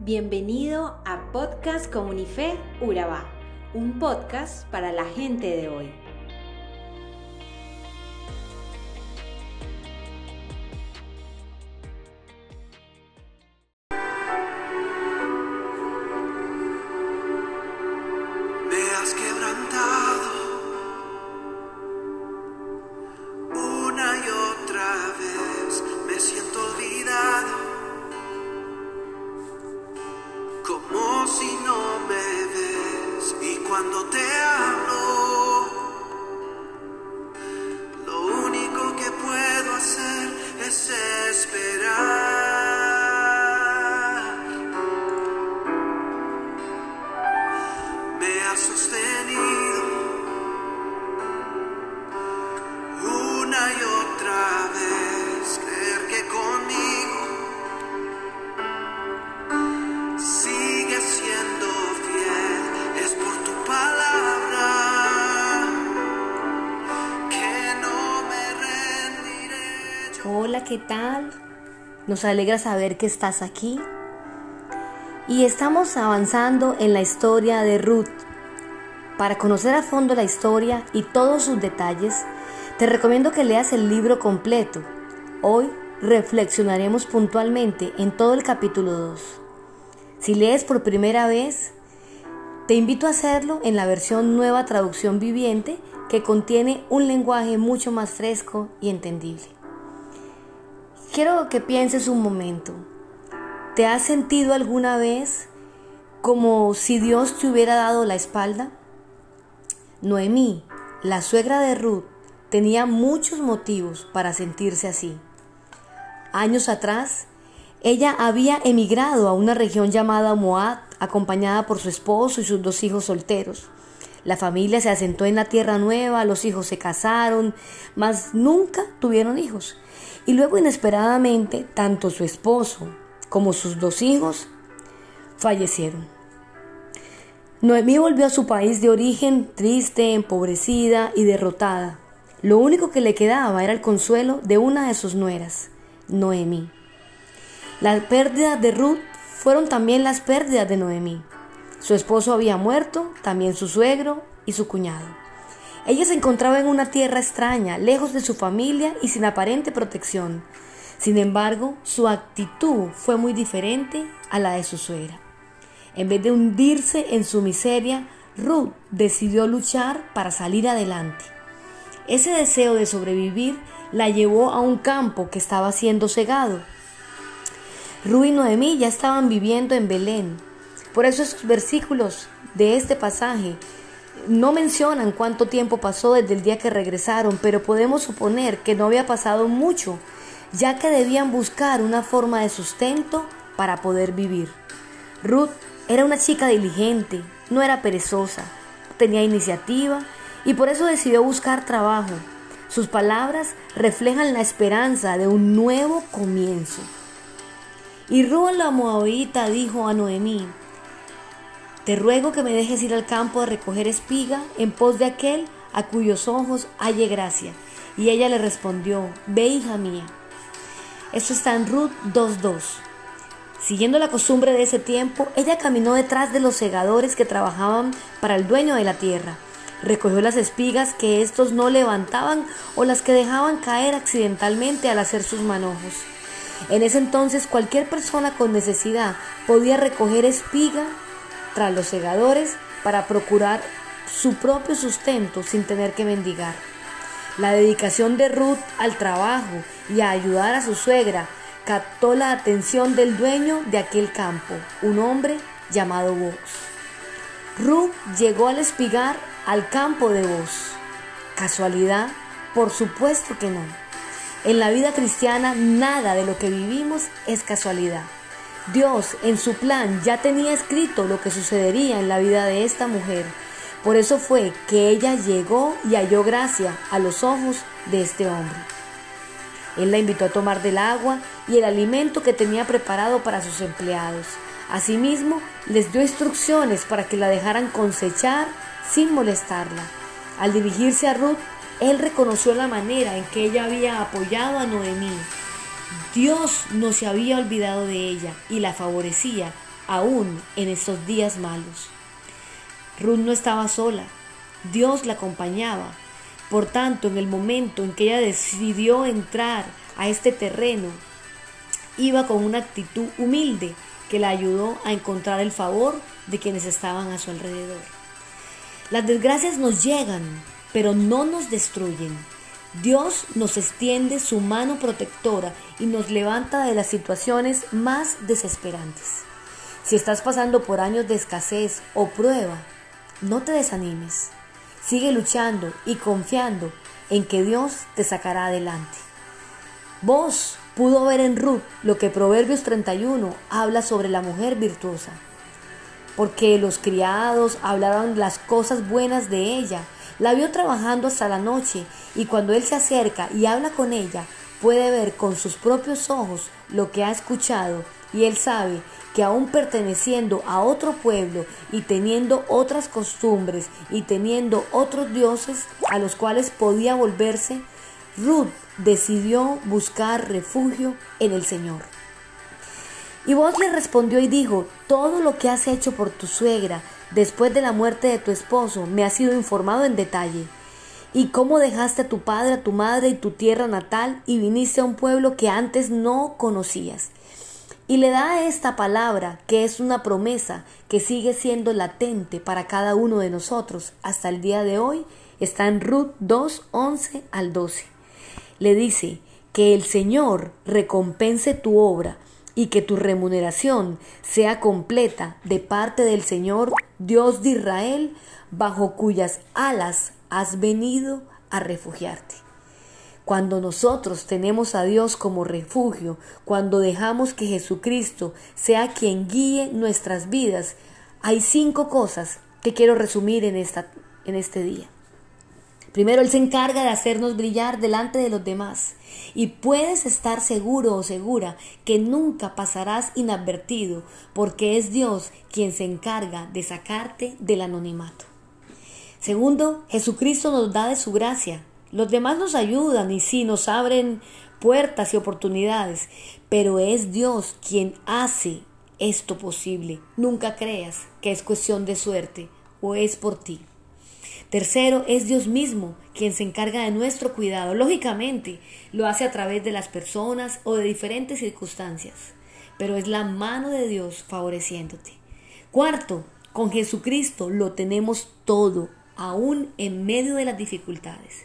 Bienvenido a Podcast Comunife Urabá, un podcast para la gente de hoy. ¿Qué tal? Nos alegra saber que estás aquí. Y estamos avanzando en la historia de Ruth. Para conocer a fondo la historia y todos sus detalles, te recomiendo que leas el libro completo. Hoy reflexionaremos puntualmente en todo el capítulo 2. Si lees por primera vez, te invito a hacerlo en la versión nueva traducción viviente que contiene un lenguaje mucho más fresco y entendible. Quiero que pienses un momento. ¿Te has sentido alguna vez como si Dios te hubiera dado la espalda? Noemí, la suegra de Ruth, tenía muchos motivos para sentirse así. Años atrás, ella había emigrado a una región llamada Moab, acompañada por su esposo y sus dos hijos solteros. La familia se asentó en la tierra nueva, los hijos se casaron, mas nunca tuvieron hijos. Y luego inesperadamente, tanto su esposo como sus dos hijos fallecieron. Noemí volvió a su país de origen triste, empobrecida y derrotada. Lo único que le quedaba era el consuelo de una de sus nueras, Noemí. Las pérdidas de Ruth fueron también las pérdidas de Noemí. Su esposo había muerto, también su suegro y su cuñado. Ella se encontraba en una tierra extraña, lejos de su familia y sin aparente protección. Sin embargo, su actitud fue muy diferente a la de su suegra. En vez de hundirse en su miseria, Ruth decidió luchar para salir adelante. Ese deseo de sobrevivir la llevó a un campo que estaba siendo cegado. Ruth y Noemí ya estaban viviendo en Belén. Por eso esos versículos de este pasaje no mencionan cuánto tiempo pasó desde el día que regresaron, pero podemos suponer que no había pasado mucho, ya que debían buscar una forma de sustento para poder vivir. Ruth era una chica diligente, no era perezosa, tenía iniciativa y por eso decidió buscar trabajo. Sus palabras reflejan la esperanza de un nuevo comienzo. Y Ruth la Moabita dijo a Noemí, te ruego que me dejes ir al campo a recoger espiga en pos de aquel a cuyos ojos halle gracia. Y ella le respondió, Ve hija mía. Esto está en Ruth 2.2. Siguiendo la costumbre de ese tiempo, ella caminó detrás de los segadores que trabajaban para el dueño de la tierra. Recogió las espigas que estos no levantaban o las que dejaban caer accidentalmente al hacer sus manojos. En ese entonces cualquier persona con necesidad podía recoger espiga tras los segadores para procurar su propio sustento sin tener que mendigar. La dedicación de Ruth al trabajo y a ayudar a su suegra captó la atención del dueño de aquel campo, un hombre llamado Vos. Ruth llegó al espigar al campo de Vos. ¿Casualidad? Por supuesto que no. En la vida cristiana nada de lo que vivimos es casualidad. Dios en su plan ya tenía escrito lo que sucedería en la vida de esta mujer. Por eso fue que ella llegó y halló gracia a los ojos de este hombre. Él la invitó a tomar del agua y el alimento que tenía preparado para sus empleados. Asimismo, les dio instrucciones para que la dejaran cosechar sin molestarla. Al dirigirse a Ruth, él reconoció la manera en que ella había apoyado a Noemí Dios no se había olvidado de ella y la favorecía aún en estos días malos. Ruth no estaba sola, Dios la acompañaba. Por tanto, en el momento en que ella decidió entrar a este terreno, iba con una actitud humilde que la ayudó a encontrar el favor de quienes estaban a su alrededor. Las desgracias nos llegan, pero no nos destruyen. Dios nos extiende su mano protectora y nos levanta de las situaciones más desesperantes. Si estás pasando por años de escasez o prueba, no te desanimes. Sigue luchando y confiando en que Dios te sacará adelante. Vos pudo ver en Ruth lo que Proverbios 31 habla sobre la mujer virtuosa, porque los criados hablaban las cosas buenas de ella, la vio trabajando hasta la noche y cuando él se acerca y habla con ella, puede ver con sus propios ojos lo que ha escuchado y él sabe que aún perteneciendo a otro pueblo y teniendo otras costumbres y teniendo otros dioses a los cuales podía volverse, Ruth decidió buscar refugio en el Señor. Y vos le respondió y dijo, todo lo que has hecho por tu suegra después de la muerte de tu esposo me ha sido informado en detalle. Y cómo dejaste a tu padre, a tu madre y tu tierra natal y viniste a un pueblo que antes no conocías. Y le da esta palabra, que es una promesa que sigue siendo latente para cada uno de nosotros hasta el día de hoy, está en Ruth 2, 11 al 12. Le dice, que el Señor recompense tu obra y que tu remuneración sea completa de parte del Señor Dios de Israel, bajo cuyas alas has venido a refugiarte. Cuando nosotros tenemos a Dios como refugio, cuando dejamos que Jesucristo sea quien guíe nuestras vidas, hay cinco cosas que quiero resumir en, esta, en este día. Primero, Él se encarga de hacernos brillar delante de los demás. Y puedes estar seguro o segura que nunca pasarás inadvertido, porque es Dios quien se encarga de sacarte del anonimato. Segundo, Jesucristo nos da de su gracia. Los demás nos ayudan y sí nos abren puertas y oportunidades, pero es Dios quien hace esto posible. Nunca creas que es cuestión de suerte o es por ti. Tercero, es Dios mismo quien se encarga de nuestro cuidado. Lógicamente, lo hace a través de las personas o de diferentes circunstancias, pero es la mano de Dios favoreciéndote. Cuarto, con Jesucristo lo tenemos todo, aún en medio de las dificultades.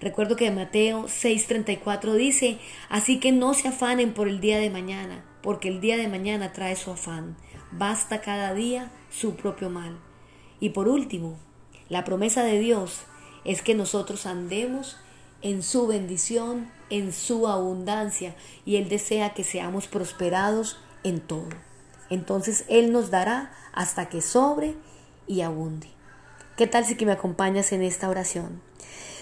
Recuerdo que Mateo 6:34 dice, así que no se afanen por el día de mañana, porque el día de mañana trae su afán. Basta cada día su propio mal. Y por último, la promesa de Dios es que nosotros andemos en su bendición, en su abundancia, y Él desea que seamos prosperados en todo. Entonces Él nos dará hasta que sobre y abunde. ¿Qué tal si que me acompañas en esta oración?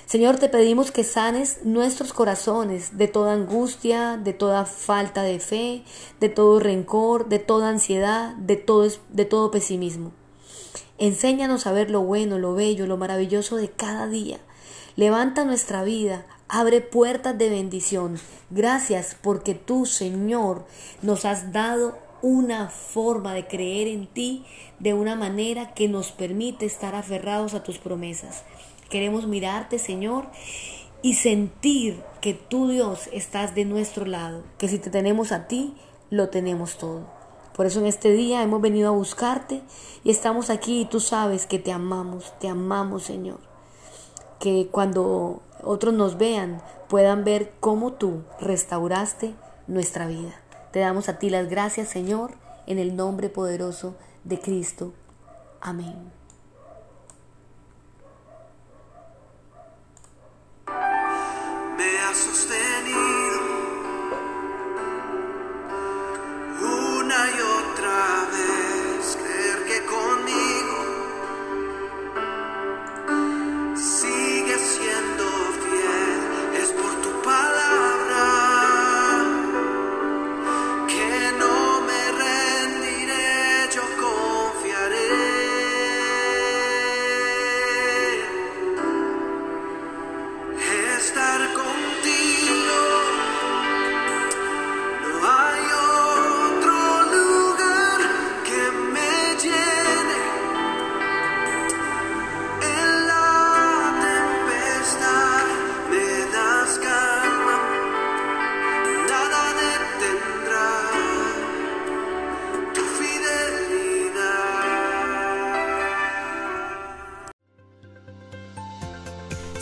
Señor, te pedimos que sanes nuestros corazones de toda angustia, de toda falta de fe, de todo rencor, de toda ansiedad, de todo, de todo pesimismo. Enséñanos a ver lo bueno, lo bello, lo maravilloso de cada día. Levanta nuestra vida, abre puertas de bendición. Gracias porque tú, Señor, nos has dado una forma de creer en ti de una manera que nos permite estar aferrados a tus promesas. Queremos mirarte, Señor, y sentir que tú, Dios, estás de nuestro lado, que si te tenemos a ti, lo tenemos todo. Por eso en este día hemos venido a buscarte y estamos aquí y tú sabes que te amamos, te amamos, Señor. Que cuando otros nos vean puedan ver cómo tú restauraste nuestra vida. Te damos a ti las gracias, Señor, en el nombre poderoso de Cristo. Amén.